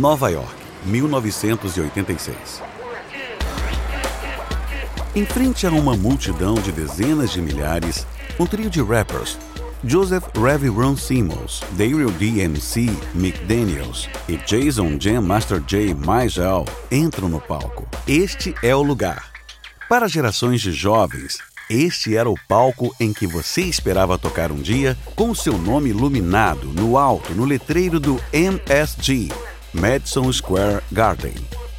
Nova York, 1986. Em frente a uma multidão de dezenas de milhares, um trio de rappers, Joseph Ravi Ron Simmons, Daryl DMC, Mick Daniels e Jason Jam Master J Maisel entram no palco. Este é o lugar. Para gerações de jovens, este era o palco em que você esperava tocar um dia com seu nome iluminado no alto no letreiro do MSG, Madison Square Garden.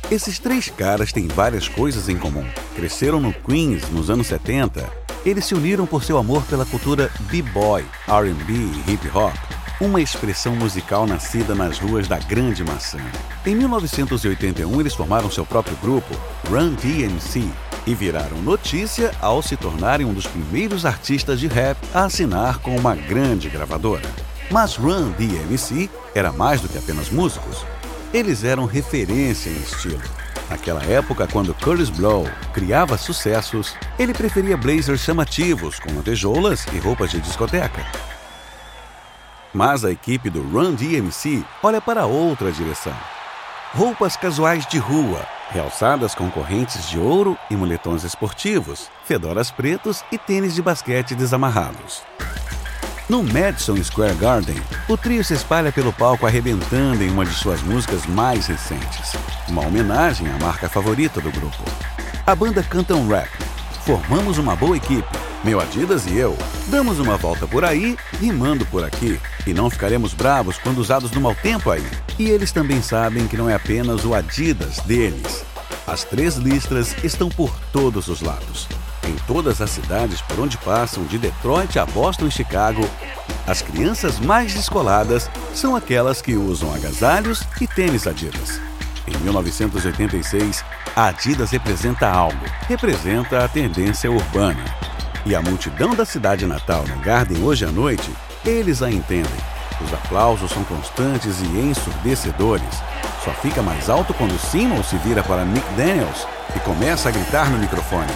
Esses três caras têm várias coisas em comum. Cresceram no Queens nos anos 70. Eles se uniram por seu amor pela cultura b-boy, R&B e hip hop, uma expressão musical nascida nas ruas da Grande Maçã. Em 1981, eles formaram seu próprio grupo, Run DMC, e viraram notícia ao se tornarem um dos primeiros artistas de rap a assinar com uma grande gravadora. Mas Run DMC era mais do que apenas músicos. Eles eram referência em estilo. Naquela época, quando Curtis Blow criava sucessos, ele preferia blazers chamativos, com lantejoulas e roupas de discoteca. Mas a equipe do Run DMC olha para outra direção. Roupas casuais de rua, realçadas com correntes de ouro e moletons esportivos, fedoras pretos e tênis de basquete desamarrados. No Madison Square Garden, o trio se espalha pelo palco arrebentando em uma de suas músicas mais recentes, uma homenagem à marca favorita do grupo. A banda canta um rap. Formamos uma boa equipe, meu Adidas e eu. Damos uma volta por aí, rimando por aqui, e não ficaremos bravos quando usados no mau tempo aí. E eles também sabem que não é apenas o Adidas deles. As três listras estão por todos os lados. Em todas as cidades por onde passam, de Detroit a Boston e Chicago, as crianças mais descoladas são aquelas que usam agasalhos e tênis Adidas. Em 1986, a Adidas representa algo, representa a tendência urbana. E a multidão da cidade natal no Garden hoje à noite, eles a entendem. Os aplausos são constantes e ensurdecedores. Só fica mais alto quando Simon se vira para Mick Daniels e começa a gritar no microfone.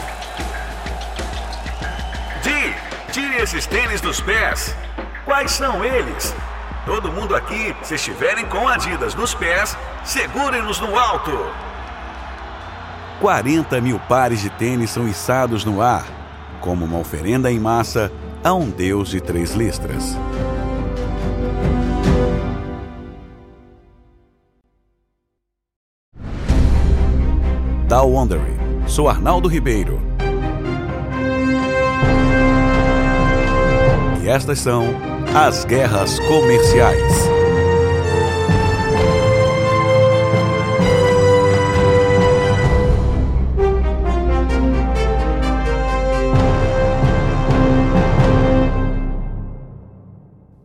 Esses tênis dos pés. Quais são eles? Todo mundo aqui, se estiverem com Adidas nos pés, segurem-nos no alto. 40 mil pares de tênis são içados no ar, como uma oferenda em massa a um deus de três listras. Da Wondery. Sou Arnaldo Ribeiro. E estas são as guerras comerciais.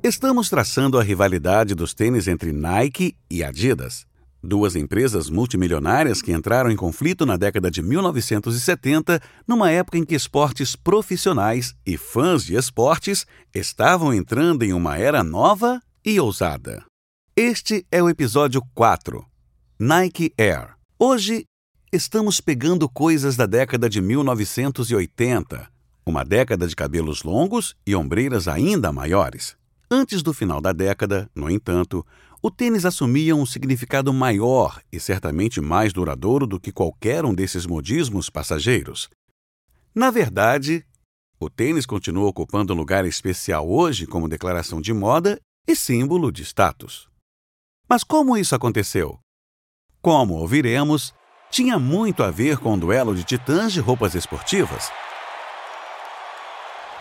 Estamos traçando a rivalidade dos tênis entre Nike e Adidas, duas empresas multimilionárias que entraram em conflito na década de 1970, numa época em que esportes profissionais e fãs de esportes estavam entrando em uma era nova e ousada. Este é o episódio 4, Nike Air. Hoje estamos pegando coisas da década de 1980, uma década de cabelos longos e ombreiras ainda maiores. Antes do final da década, no entanto, o tênis assumia um significado maior e certamente mais duradouro do que qualquer um desses modismos passageiros. Na verdade, o tênis continua ocupando um lugar especial hoje como declaração de moda e símbolo de status. Mas como isso aconteceu? Como ouviremos, tinha muito a ver com o duelo de titãs de roupas esportivas.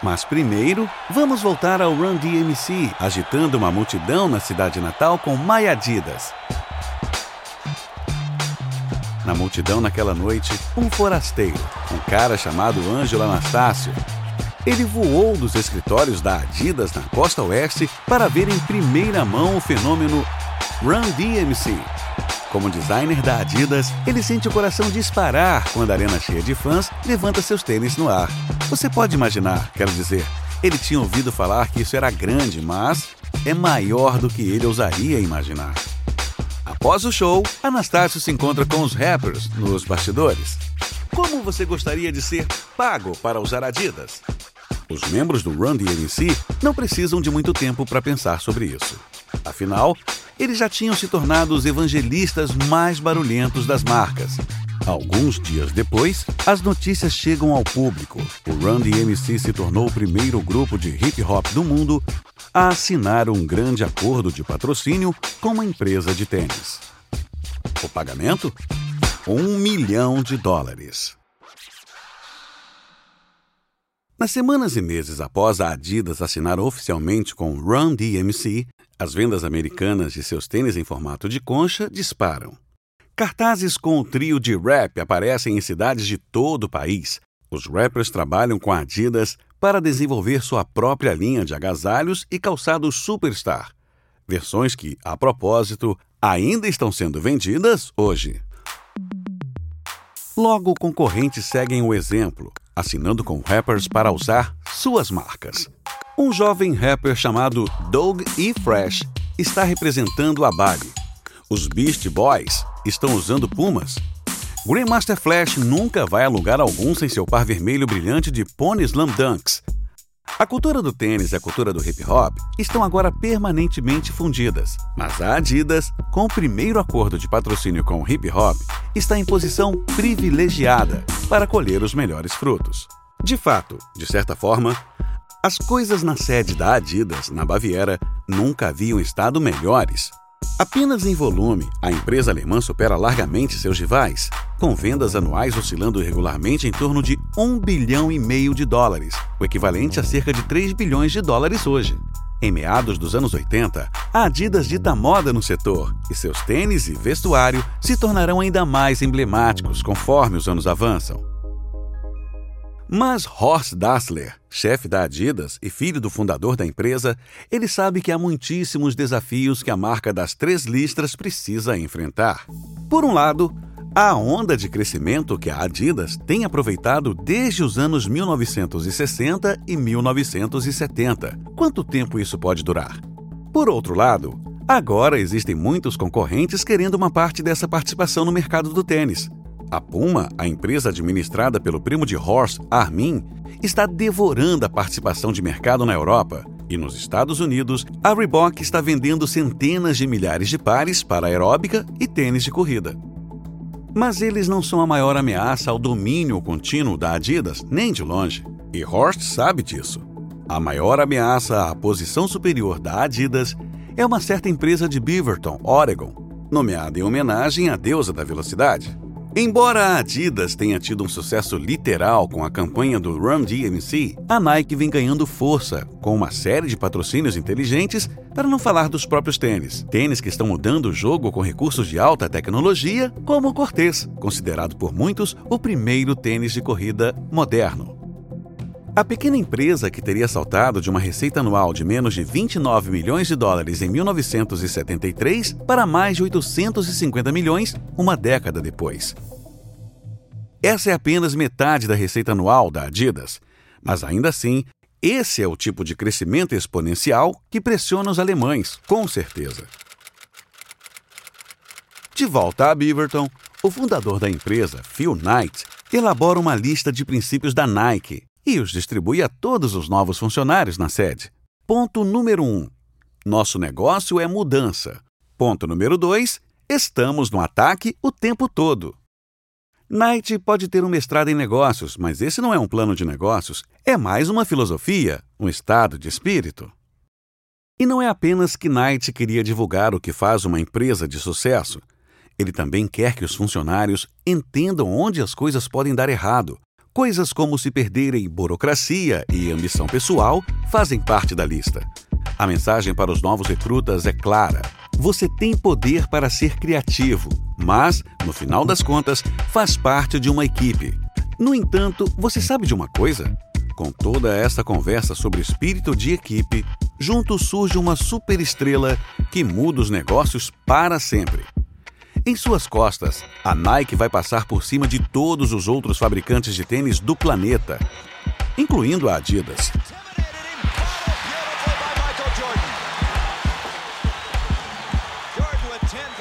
Mas primeiro, vamos voltar ao Run DMC, agitando uma multidão na cidade natal com My Adidas. Na multidão naquela noite, um forasteiro, um cara chamado Ângelo Anastácio. Ele voou dos escritórios da Adidas na costa oeste para ver em primeira mão o fenômeno Run DMC, como designer da Adidas, ele sente o coração disparar quando a arena cheia de fãs levanta seus tênis no ar. Você pode imaginar, quero dizer, ele tinha ouvido falar que isso era grande, mas é maior do que ele ousaria imaginar. Após o show, Anastácio se encontra com os rappers nos bastidores. Como você gostaria de ser pago para usar Adidas? Os membros do Run DMC não precisam de muito tempo para pensar sobre isso. Afinal, eles já tinham se tornado os evangelistas mais barulhentos das marcas. Alguns dias depois, as notícias chegam ao público. O Run DMC se tornou o primeiro grupo de hip hop do mundo a assinar um grande acordo de patrocínio com uma empresa de tênis. O pagamento? Um milhão de dólares. Nas semanas e meses após a Adidas assinar oficialmente com Run DMC, as vendas americanas de seus tênis em formato de concha disparam. Cartazes com o trio de rap aparecem em cidades de todo o país. Os rappers trabalham com a Adidas para desenvolver sua própria linha de agasalhos e calçados Superstar, versões que, a propósito, ainda estão sendo vendidas hoje. Logo, concorrentes seguem o exemplo, assinando com rappers para usar suas marcas. Um jovem rapper chamado Doug E. Fresh está representando a Bali. Os Beast Boys estão usando Pumas. Grandmaster Flash nunca vai a lugar algum sem seu par vermelho brilhante de Pony Slam Dunks. A cultura do tênis e a cultura do hip hop estão agora permanentemente fundidas, mas a Adidas, com o primeiro acordo de patrocínio com o hip hop, está em posição privilegiada para colher os melhores frutos. De fato, de certa forma, as coisas na sede da Adidas, na Baviera, nunca haviam estado melhores. Apenas em volume, a empresa alemã supera largamente seus rivais, com vendas anuais oscilando regularmente em torno de 1 bilhão e meio de dólares, o equivalente a cerca de 3 bilhões de dólares hoje. Em meados dos anos 80, a Adidas dita moda no setor e seus tênis e vestuário se tornarão ainda mais emblemáticos conforme os anos avançam. Mas Horst Dassler, chefe da Adidas e filho do fundador da empresa, ele sabe que há muitíssimos desafios que a marca das três listras precisa enfrentar. Por um lado, a onda de crescimento que a Adidas tem aproveitado desde os anos 1960 e 1970. Quanto tempo isso pode durar? Por outro lado, agora existem muitos concorrentes querendo uma parte dessa participação no mercado do tênis. A Puma, a empresa administrada pelo primo de Horst, Armin, está devorando a participação de mercado na Europa. E nos Estados Unidos, a Reebok está vendendo centenas de milhares de pares para aeróbica e tênis de corrida. Mas eles não são a maior ameaça ao domínio contínuo da Adidas, nem de longe. E Horst sabe disso. A maior ameaça à posição superior da Adidas é uma certa empresa de Beaverton, Oregon, nomeada em homenagem à deusa da velocidade. Embora a Adidas tenha tido um sucesso literal com a campanha do Run DMC, a Nike vem ganhando força com uma série de patrocínios inteligentes, para não falar dos próprios tênis. Tênis que estão mudando o jogo com recursos de alta tecnologia, como o Cortez, considerado por muitos o primeiro tênis de corrida moderno. A pequena empresa que teria saltado de uma receita anual de menos de 29 milhões de dólares em 1973 para mais de 850 milhões uma década depois. Essa é apenas metade da receita anual da Adidas, mas ainda assim, esse é o tipo de crescimento exponencial que pressiona os alemães, com certeza. De volta a Beaverton, o fundador da empresa, Phil Knight, elabora uma lista de princípios da Nike e os distribui a todos os novos funcionários na sede. Ponto número 1. Um, nosso negócio é mudança. Ponto número 2. Estamos no ataque o tempo todo. Knight pode ter um mestrado em negócios, mas esse não é um plano de negócios, é mais uma filosofia, um estado de espírito. E não é apenas que Knight queria divulgar o que faz uma empresa de sucesso. Ele também quer que os funcionários entendam onde as coisas podem dar errado, Coisas como se perderem burocracia e ambição pessoal fazem parte da lista. A mensagem para os novos recrutas é clara. Você tem poder para ser criativo, mas, no final das contas, faz parte de uma equipe. No entanto, você sabe de uma coisa? Com toda essa conversa sobre espírito de equipe, junto surge uma superestrela que muda os negócios para sempre. Em suas costas, a Nike vai passar por cima de todos os outros fabricantes de tênis do planeta, incluindo a Adidas.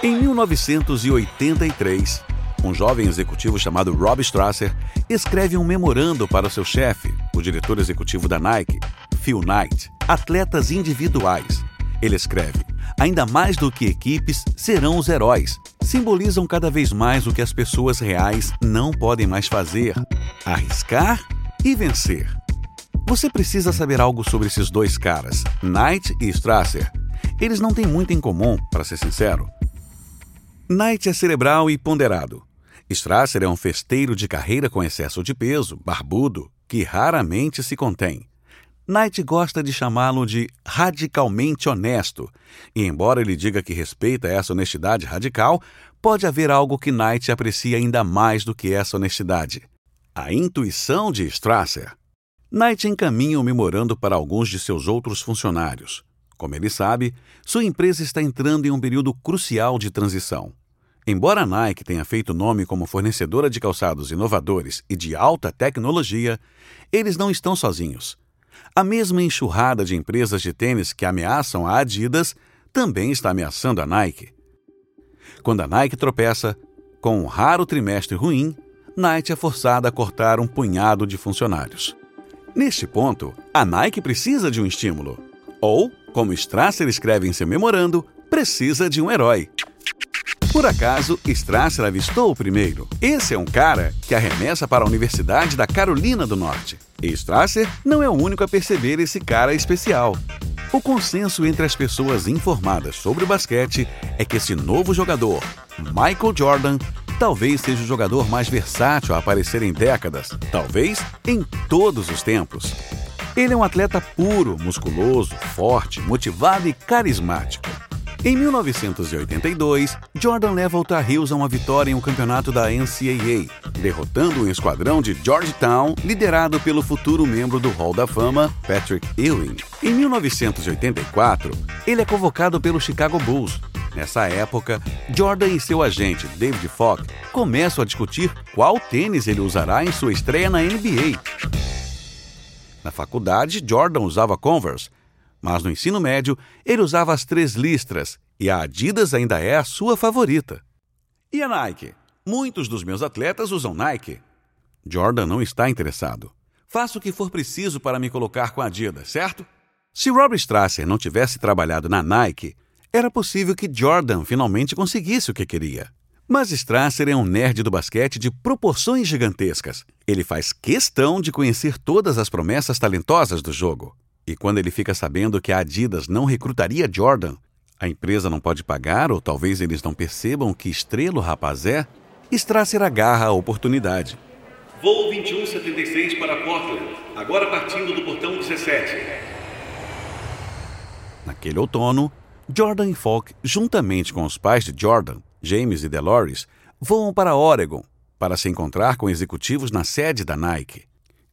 Em 1983, um jovem executivo chamado Rob Strasser escreve um memorando para seu chefe, o diretor executivo da Nike, Phil Knight, atletas individuais, Ele escreve: Ainda mais do que equipes, serão os heróis. Simbolizam cada vez mais o que as pessoas reais não podem mais fazer: arriscar e vencer. Você precisa saber algo sobre esses dois caras, Knight e Strasser. Eles não têm muito em comum, para ser sincero. Knight é cerebral e ponderado. Strasser é um festeiro de carreira com excesso de peso, barbudo, que raramente se contém. Knight gosta de chamá-lo de radicalmente honesto, e embora ele diga que respeita essa honestidade radical, pode haver algo que Knight aprecia ainda mais do que essa honestidade: a intuição de Strasser. Knight encaminha o memorando para alguns de seus outros funcionários. Como ele sabe, sua empresa está entrando em um período crucial de transição. Embora a Nike tenha feito nome como fornecedora de calçados inovadores e de alta tecnologia, eles não estão sozinhos. A mesma enxurrada de empresas de tênis que ameaçam a Adidas também está ameaçando a Nike. Quando a Nike tropeça, com um raro trimestre ruim, Nike é forçada a cortar um punhado de funcionários. Neste ponto, a Nike precisa de um estímulo. Ou, como Strasser escreve em seu memorando, precisa de um herói. Por acaso, Strasser avistou o primeiro. Esse é um cara que arremessa para a Universidade da Carolina do Norte. E Strasser não é o único a perceber esse cara especial. O consenso entre as pessoas informadas sobre o basquete é que esse novo jogador, Michael Jordan, talvez seja o jogador mais versátil a aparecer em décadas, talvez em todos os tempos. Ele é um atleta puro, musculoso, forte, motivado e carismático. Em 1982, Jordan leva o Tar Heels a uma vitória em um campeonato da NCAA, derrotando um esquadrão de Georgetown liderado pelo futuro membro do Hall da Fama, Patrick Ewing. Em 1984, ele é convocado pelo Chicago Bulls. Nessa época, Jordan e seu agente, David Falk, começam a discutir qual tênis ele usará em sua estreia na NBA. Na faculdade, Jordan usava Converse, mas no ensino médio ele usava as três listras e a Adidas ainda é a sua favorita. E a Nike? Muitos dos meus atletas usam Nike. Jordan não está interessado. Faço o que for preciso para me colocar com a Adidas, certo? Se Rob Strasser não tivesse trabalhado na Nike, era possível que Jordan finalmente conseguisse o que queria. Mas Strasser é um nerd do basquete de proporções gigantescas. Ele faz questão de conhecer todas as promessas talentosas do jogo. E quando ele fica sabendo que a Adidas não recrutaria Jordan, a empresa não pode pagar ou talvez eles não percebam que estrela o rapaz é, Strasser agarra a oportunidade. Voo 2176 para Portland, agora partindo do portão 17. Naquele outono, Jordan e Falk, juntamente com os pais de Jordan, James e Delores, voam para Oregon para se encontrar com executivos na sede da Nike.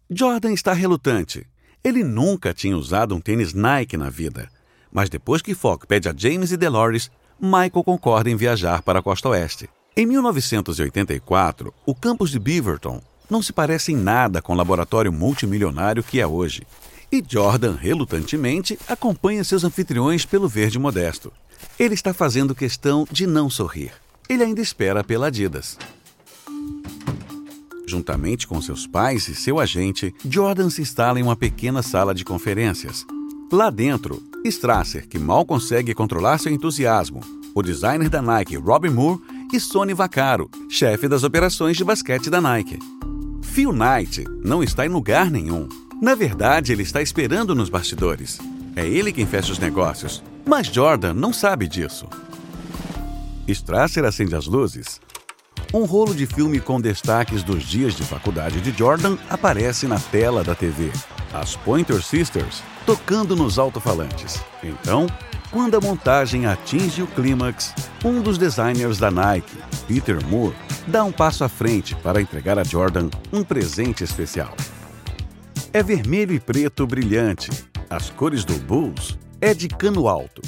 Jordan está relutante, ele nunca tinha usado um tênis Nike na vida, mas depois que Falk pede a James e Delores, Michael concorda em viajar para a costa oeste. Em 1984, o campus de Beaverton não se parece em nada com o laboratório multimilionário que é hoje. E Jordan, relutantemente, acompanha seus anfitriões pelo verde modesto. Ele está fazendo questão de não sorrir. Ele ainda espera pela Adidas. Juntamente com seus pais e seu agente, Jordan se instala em uma pequena sala de conferências. Lá dentro, Strasser, que mal consegue controlar seu entusiasmo, o designer da Nike, Robin Moore, e Sonny Vaccaro, chefe das operações de basquete da Nike. Phil Knight não está em lugar nenhum. Na verdade, ele está esperando nos bastidores. É ele quem fecha os negócios, mas Jordan não sabe disso. Strasser acende as luzes um rolo de filme com destaques dos dias de faculdade de Jordan aparece na tela da TV. As Pointer Sisters tocando nos alto-falantes. Então, quando a montagem atinge o clímax, um dos designers da Nike, Peter Moore, dá um passo à frente para entregar a Jordan um presente especial. É vermelho e preto brilhante. As cores do Bulls é de cano alto.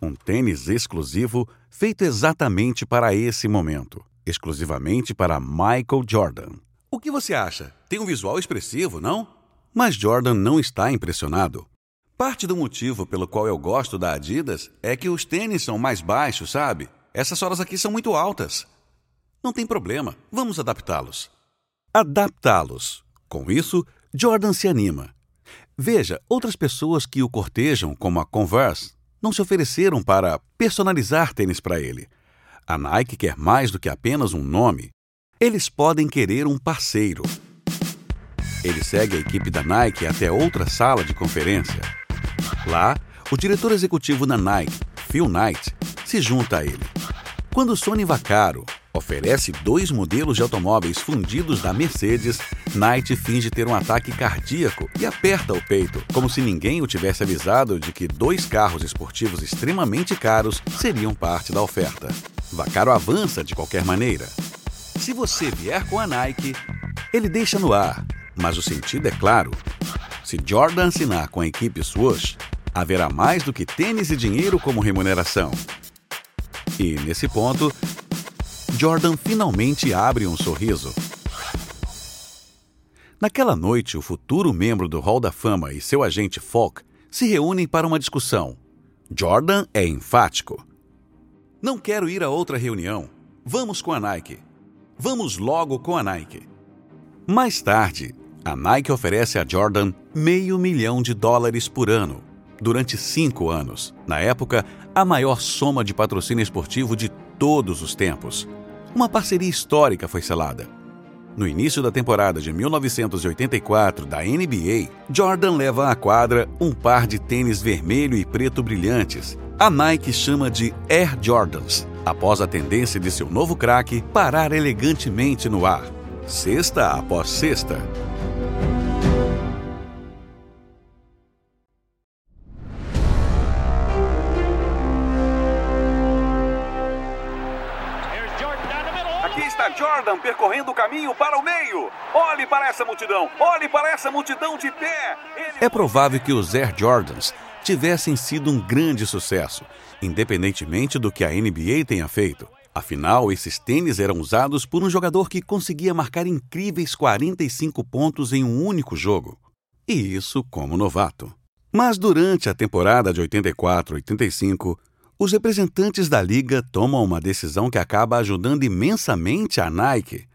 Um tênis exclusivo feito exatamente para esse momento, exclusivamente para Michael Jordan. O que você acha? Tem um visual expressivo, não? Mas Jordan não está impressionado. Parte do motivo pelo qual eu gosto da Adidas é que os tênis são mais baixos, sabe? Essas solas aqui são muito altas. Não tem problema, vamos adaptá-los. Adaptá-los. Com isso, Jordan se anima. Veja, outras pessoas que o cortejam, como a Converse, não se ofereceram para personalizar tênis para ele. A Nike quer mais do que apenas um nome. Eles podem querer um parceiro. Ele segue a equipe da Nike até outra sala de conferência. Lá, o diretor executivo da Nike, Phil Knight, se junta a ele. Quando Sonny Vaccaro oferece dois modelos de automóveis fundidos da Mercedes, Knight finge ter um ataque cardíaco e aperta o peito, como se ninguém o tivesse avisado de que dois carros esportivos extremamente caros seriam parte da oferta. Vaccaro avança de qualquer maneira. Se você vier com a Nike, ele deixa no ar, mas o sentido é claro. Se Jordan assinar com a equipe Swoosh, haverá mais do que tênis e dinheiro como remuneração. E, nesse ponto, Jordan finalmente abre um sorriso. Naquela noite, o futuro membro do Hall da Fama e seu agente Falk se reúnem para uma discussão. Jordan é enfático. Não quero ir a outra reunião. Vamos com a Nike. Vamos logo com a Nike. Mais tarde, a Nike oferece a Jordan meio milhão de dólares por ano durante cinco anos. Na época, a maior soma de patrocínio esportivo de todos os tempos. Uma parceria histórica foi selada. No início da temporada de 1984 da NBA, Jordan leva à quadra um par de tênis vermelho e preto brilhantes. A Nike chama de Air Jordans, após a tendência de seu novo craque parar elegantemente no ar, sexta após sexta. Jordan percorrendo o caminho para o meio. Olhe para essa multidão, olhe para essa multidão de pé. Ele... É provável que os Air Jordans tivessem sido um grande sucesso, independentemente do que a NBA tenha feito. Afinal, esses tênis eram usados por um jogador que conseguia marcar incríveis 45 pontos em um único jogo. E isso como novato. Mas durante a temporada de 84-85, os representantes da liga tomam uma decisão que acaba ajudando imensamente a Nike.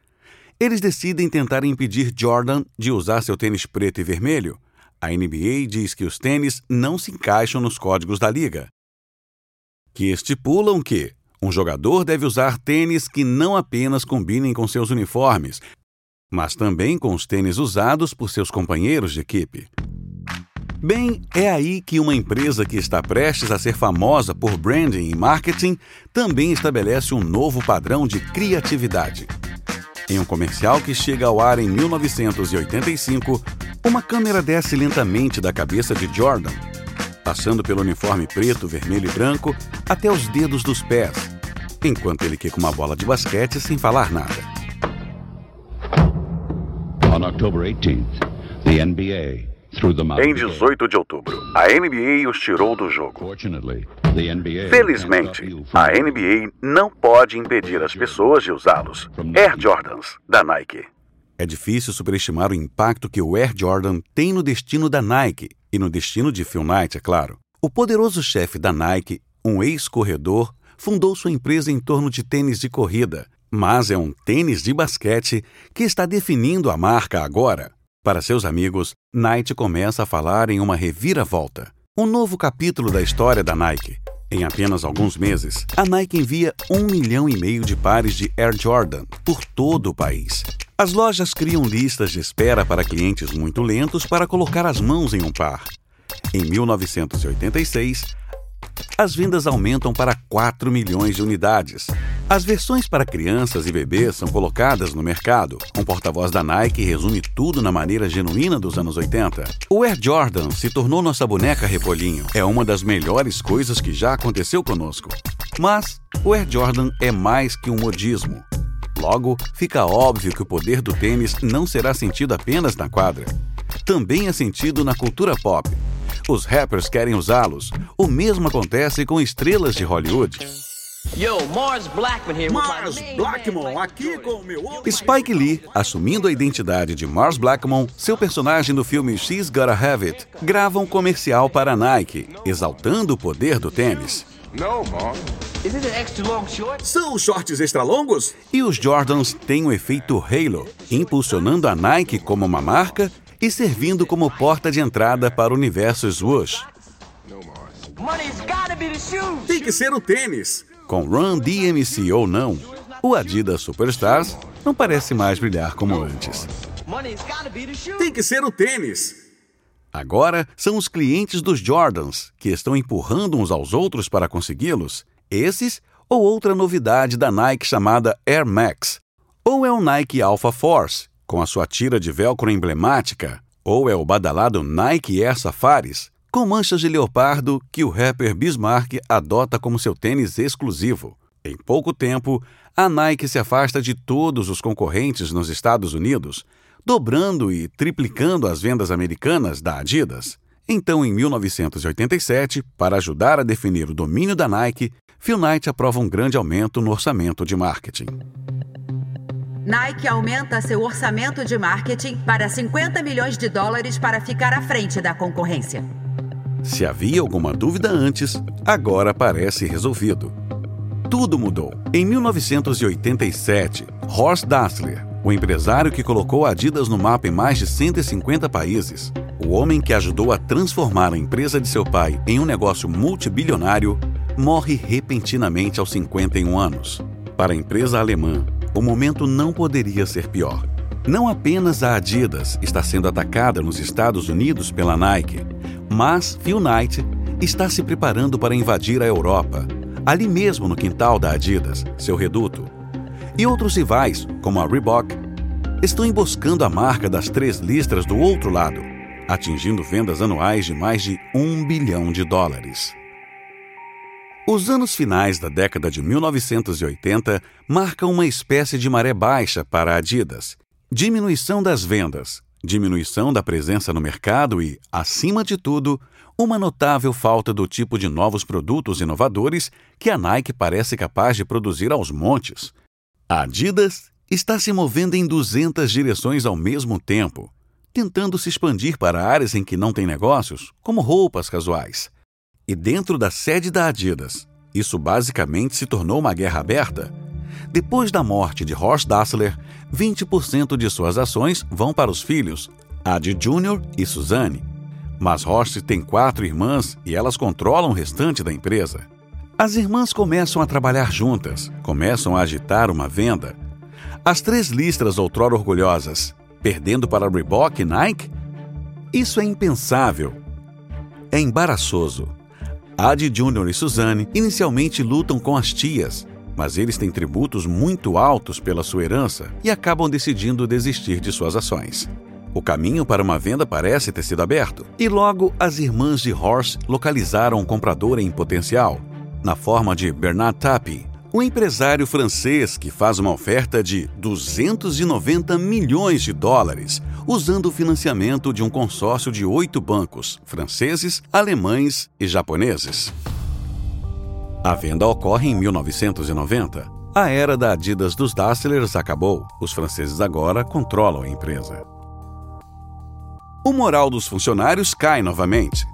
Eles decidem tentar impedir Jordan de usar seu tênis preto e vermelho. A NBA diz que os tênis não se encaixam nos códigos da liga, que estipulam que um jogador deve usar tênis que não apenas combinem com seus uniformes, mas também com os tênis usados por seus companheiros de equipe. Bem, é aí que uma empresa que está prestes a ser famosa por branding e marketing também estabelece um novo padrão de criatividade. Em um comercial que chega ao ar em 1985, uma câmera desce lentamente da cabeça de Jordan, passando pelo uniforme preto, vermelho e branco até os dedos dos pés, enquanto ele quica uma bola de basquete sem falar nada. On October 18th, the NBA em 18 de outubro, a NBA os tirou do jogo. Felizmente, a NBA não pode impedir as pessoas de usá-los. Air Jordans, da Nike. É difícil superestimar o impacto que o Air Jordan tem no destino da Nike e no destino de Phil Knight, é claro. O poderoso chefe da Nike, um ex-corredor, fundou sua empresa em torno de tênis de corrida, mas é um tênis de basquete que está definindo a marca agora. Para seus amigos, Knight começa a falar em uma reviravolta. Um novo capítulo da história da Nike. Em apenas alguns meses, a Nike envia um milhão e meio de pares de Air Jordan por todo o país. As lojas criam listas de espera para clientes muito lentos para colocar as mãos em um par. Em 1986, as vendas aumentam para 4 milhões de unidades. As versões para crianças e bebês são colocadas no mercado. Um porta-voz da Nike resume tudo na maneira genuína dos anos 80. O Air Jordan se tornou nossa boneca Repolhinho. É uma das melhores coisas que já aconteceu conosco. Mas o Air Jordan é mais que um modismo. Logo, fica óbvio que o poder do tênis não será sentido apenas na quadra. Também é sentido na cultura pop. Os rappers querem usá-los. O mesmo acontece com estrelas de Hollywood. Yo, Mars Blackman here. Mars Blackmon aqui com o meu Spike Lee, assumindo a identidade de Mars Blackmon, seu personagem no filme She's Gotta Have It, grava um comercial para a Nike, exaltando o poder do tênis. São shorts extra longos? E os Jordans têm o efeito Halo, impulsionando a Nike como uma marca e servindo como porta de entrada para o universo Swoosh. Tem que ser o tênis. Com Run DMC ou não, o Adidas Superstars não parece mais brilhar como antes. Tem que ser o tênis. Agora são os clientes dos Jordans que estão empurrando uns aos outros para consegui-los. Esses ou outra novidade da Nike chamada Air Max. Ou é o Nike Alpha Force, com a sua tira de velcro emblemática, ou é o badalado Nike Air Safaris, com manchas de leopardo que o rapper Bismarck adota como seu tênis exclusivo. Em pouco tempo, a Nike se afasta de todos os concorrentes nos Estados Unidos, dobrando e triplicando as vendas americanas da Adidas. Então, em 1987, para ajudar a definir o domínio da Nike, Phil Knight aprova um grande aumento no orçamento de marketing. Nike aumenta seu orçamento de marketing para 50 milhões de dólares para ficar à frente da concorrência. Se havia alguma dúvida antes, agora parece resolvido. Tudo mudou. Em 1987, Horst Dassler, o empresário que colocou Adidas no mapa em mais de 150 países, o homem que ajudou a transformar a empresa de seu pai em um negócio multibilionário, morre repentinamente aos 51 anos. Para a empresa alemã, o momento não poderia ser pior. Não apenas a Adidas está sendo atacada nos Estados Unidos pela Nike, mas Phil Knight está se preparando para invadir a Europa, ali mesmo no quintal da Adidas, seu reduto. E outros rivais, como a Reebok, estão emboscando a marca das três listras do outro lado, atingindo vendas anuais de mais de um bilhão de dólares. Os anos finais da década de 1980 marcam uma espécie de maré baixa para a Adidas, diminuição das vendas, diminuição da presença no mercado e, acima de tudo, uma notável falta do tipo de novos produtos inovadores que a Nike parece capaz de produzir aos montes. A Adidas está se movendo em 200 direções ao mesmo tempo, tentando se expandir para áreas em que não tem negócios, como roupas casuais. E dentro da sede da Adidas, isso basicamente se tornou uma guerra aberta depois da morte de Horst Dassler, 20% de suas ações vão para os filhos, Adi Jr. e Suzanne. Mas Horst tem quatro irmãs e elas controlam o restante da empresa. As irmãs começam a trabalhar juntas, começam a agitar uma venda. As três listras outrora orgulhosas, perdendo para Reebok e Nike? Isso é impensável. É embaraçoso. Adi Jr. e Suzanne inicialmente lutam com as tias, mas eles têm tributos muito altos pela sua herança e acabam decidindo desistir de suas ações. O caminho para uma venda parece ter sido aberto, e logo as irmãs de Horst localizaram um comprador em potencial, na forma de Bernard Tapie, um empresário francês que faz uma oferta de 290 milhões de dólares, usando o financiamento de um consórcio de oito bancos franceses, alemães e japoneses. A venda ocorre em 1990. A era da Adidas dos Dasslers acabou. Os franceses agora controlam a empresa. O moral dos funcionários cai novamente.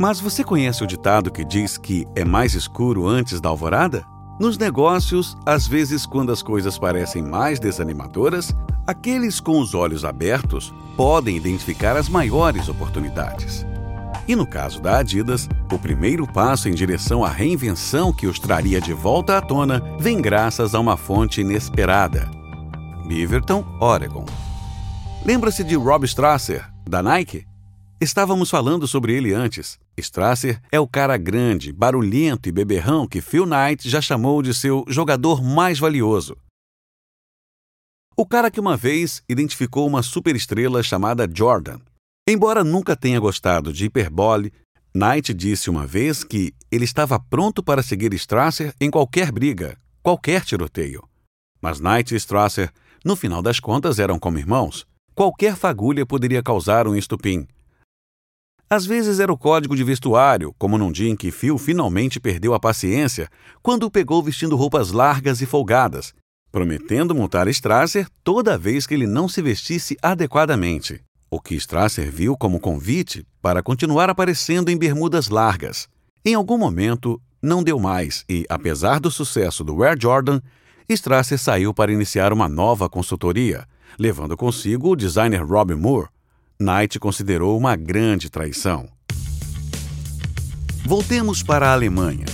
Mas você conhece o ditado que diz que é mais escuro antes da alvorada? Nos negócios, às vezes, quando as coisas parecem mais desanimadoras, aqueles com os olhos abertos podem identificar as maiores oportunidades. E no caso da Adidas, o primeiro passo em direção à reinvenção que os traria de volta à tona vem graças a uma fonte inesperada. Beaverton, Oregon. Lembra-se de Rob Strasser, da Nike? Estávamos falando sobre ele antes. Strasser é o cara grande, barulhento e beberrão que Phil Knight já chamou de seu jogador mais valioso. O cara que uma vez identificou uma superestrela chamada Jordan Embora nunca tenha gostado de hiperbole, Knight disse uma vez que ele estava pronto para seguir Strasser em qualquer briga, qualquer tiroteio. Mas Knight e Strasser, no final das contas, eram como irmãos. Qualquer fagulha poderia causar um estupim. Às vezes era o código de vestuário, como num dia em que Phil finalmente perdeu a paciência quando o pegou vestindo roupas largas e folgadas, prometendo multar Strasser toda vez que ele não se vestisse adequadamente o que Strasser viu como convite para continuar aparecendo em bermudas largas. Em algum momento, não deu mais e, apesar do sucesso do Air Jordan, Strasser saiu para iniciar uma nova consultoria, levando consigo o designer Rob Moore. Knight considerou uma grande traição. Voltemos para a Alemanha.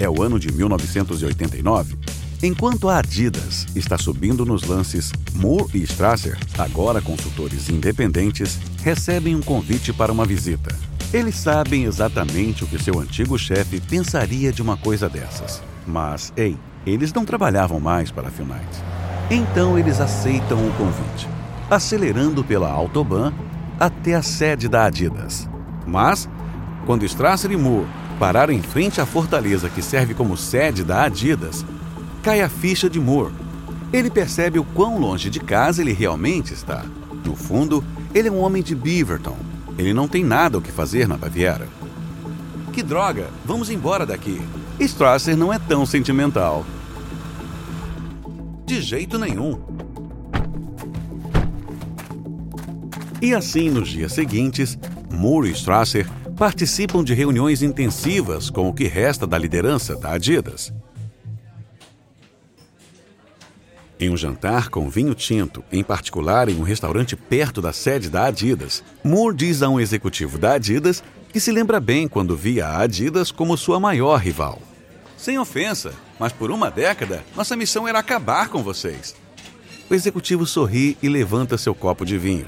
É o ano de 1989. Enquanto a Adidas está subindo nos lances, Moore e Strasser, agora consultores independentes, recebem um convite para uma visita. Eles sabem exatamente o que seu antigo chefe pensaria de uma coisa dessas. Mas, ei, eles não trabalhavam mais para a Philnight. Então eles aceitam o convite, acelerando pela Autobahn até a sede da Adidas. Mas, quando Strasser e Moore pararam em frente à fortaleza que serve como sede da Adidas, cai a ficha de Moore. Ele percebe o quão longe de casa ele realmente está. No fundo, ele é um homem de Beaverton. Ele não tem nada o que fazer na Baviera. Que droga! Vamos embora daqui. Strasser não é tão sentimental. De jeito nenhum. E assim, nos dias seguintes, Moore e Strasser participam de reuniões intensivas com o que resta da liderança da Adidas. Em um jantar com vinho tinto, em particular em um restaurante perto da sede da Adidas, Moore diz a um executivo da Adidas que se lembra bem quando via a Adidas como sua maior rival. Sem ofensa, mas por uma década, nossa missão era acabar com vocês. O executivo sorri e levanta seu copo de vinho.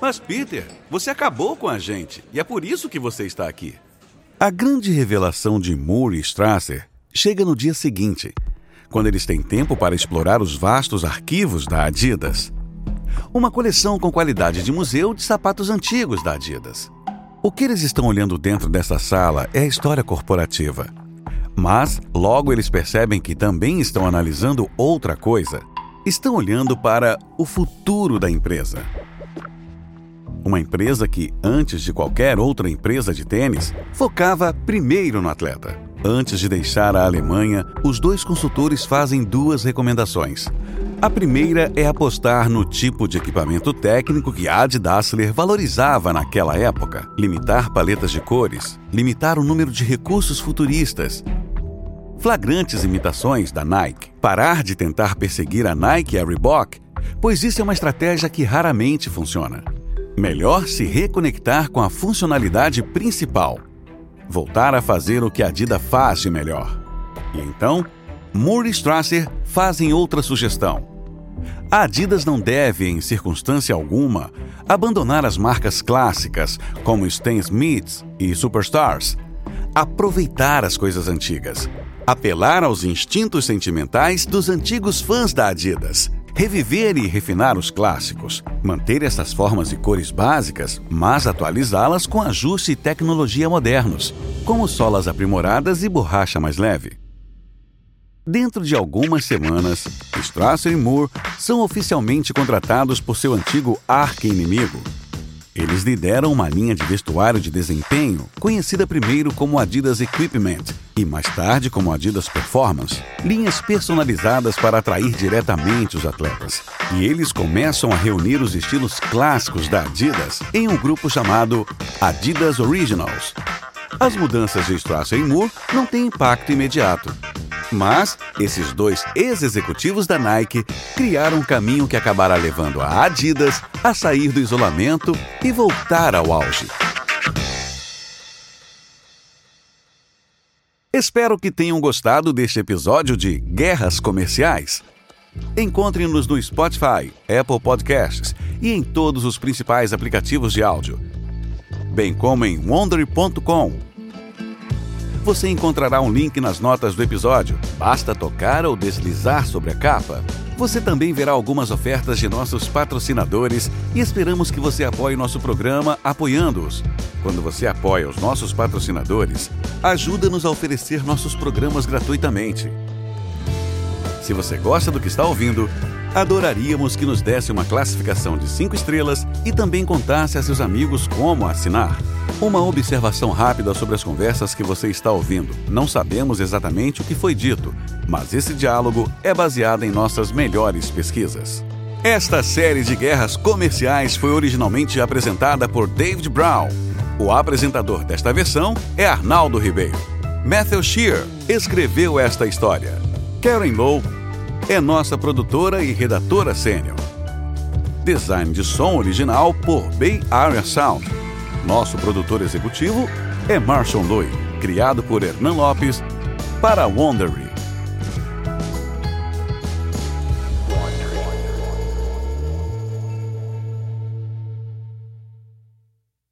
Mas, Peter, você acabou com a gente e é por isso que você está aqui. A grande revelação de Moore e Strasser chega no dia seguinte, quando eles têm tempo para explorar os vastos arquivos da Adidas. Uma coleção com qualidade de museu de sapatos antigos da Adidas. O que eles estão olhando dentro dessa sala é a história corporativa. Mas logo eles percebem que também estão analisando outra coisa. Estão olhando para o futuro da empresa. Uma empresa que, antes de qualquer outra empresa de tênis, focava primeiro no atleta. Antes de deixar a Alemanha, os dois consultores fazem duas recomendações. A primeira é apostar no tipo de equipamento técnico que a Dassler valorizava naquela época, limitar paletas de cores, limitar o número de recursos futuristas, flagrantes imitações da Nike, parar de tentar perseguir a Nike e a Reebok, pois isso é uma estratégia que raramente funciona. Melhor se reconectar com a funcionalidade principal. Voltar a fazer o que a Adidas faz de melhor. E então, Moore e Strasser fazem outra sugestão. A Adidas não deve, em circunstância alguma, abandonar as marcas clássicas como Stan Smiths e Superstars. Aproveitar as coisas antigas. Apelar aos instintos sentimentais dos antigos fãs da Adidas reviver e refinar os clássicos, manter essas formas e cores básicas, mas atualizá-las com ajuste e tecnologia modernos, como solas aprimoradas e borracha mais leve. Dentro de algumas semanas, Strasser e Moore são oficialmente contratados por seu antigo arqui-inimigo, eles lideram uma linha de vestuário de desempenho, conhecida primeiro como Adidas Equipment e mais tarde como Adidas Performance, linhas personalizadas para atrair diretamente os atletas. E eles começam a reunir os estilos clássicos da Adidas em um grupo chamado Adidas Originals. As mudanças de Strasser Moore não têm impacto imediato, mas esses dois ex-executivos da Nike criaram um caminho que acabará levando a Adidas a sair do isolamento e voltar ao auge. Espero que tenham gostado deste episódio de Guerras Comerciais. Encontre-nos no Spotify, Apple Podcasts e em todos os principais aplicativos de áudio, bem como em wondery.com você encontrará um link nas notas do episódio. Basta tocar ou deslizar sobre a capa. Você também verá algumas ofertas de nossos patrocinadores e esperamos que você apoie nosso programa apoiando-os. Quando você apoia os nossos patrocinadores, ajuda-nos a oferecer nossos programas gratuitamente. Se você gosta do que está ouvindo, adoraríamos que nos desse uma classificação de 5 estrelas e também contasse a seus amigos como assinar. Uma observação rápida sobre as conversas que você está ouvindo. Não sabemos exatamente o que foi dito, mas esse diálogo é baseado em nossas melhores pesquisas. Esta série de guerras comerciais foi originalmente apresentada por David Brown. O apresentador desta versão é Arnaldo Ribeiro. Matthew Shear escreveu esta história. Karen Lowe é nossa produtora e redatora sênior. Design de som original por Bay Area Sound. Nosso produtor executivo é Marshall Louis. criado por Hernan Lopes para Wondery.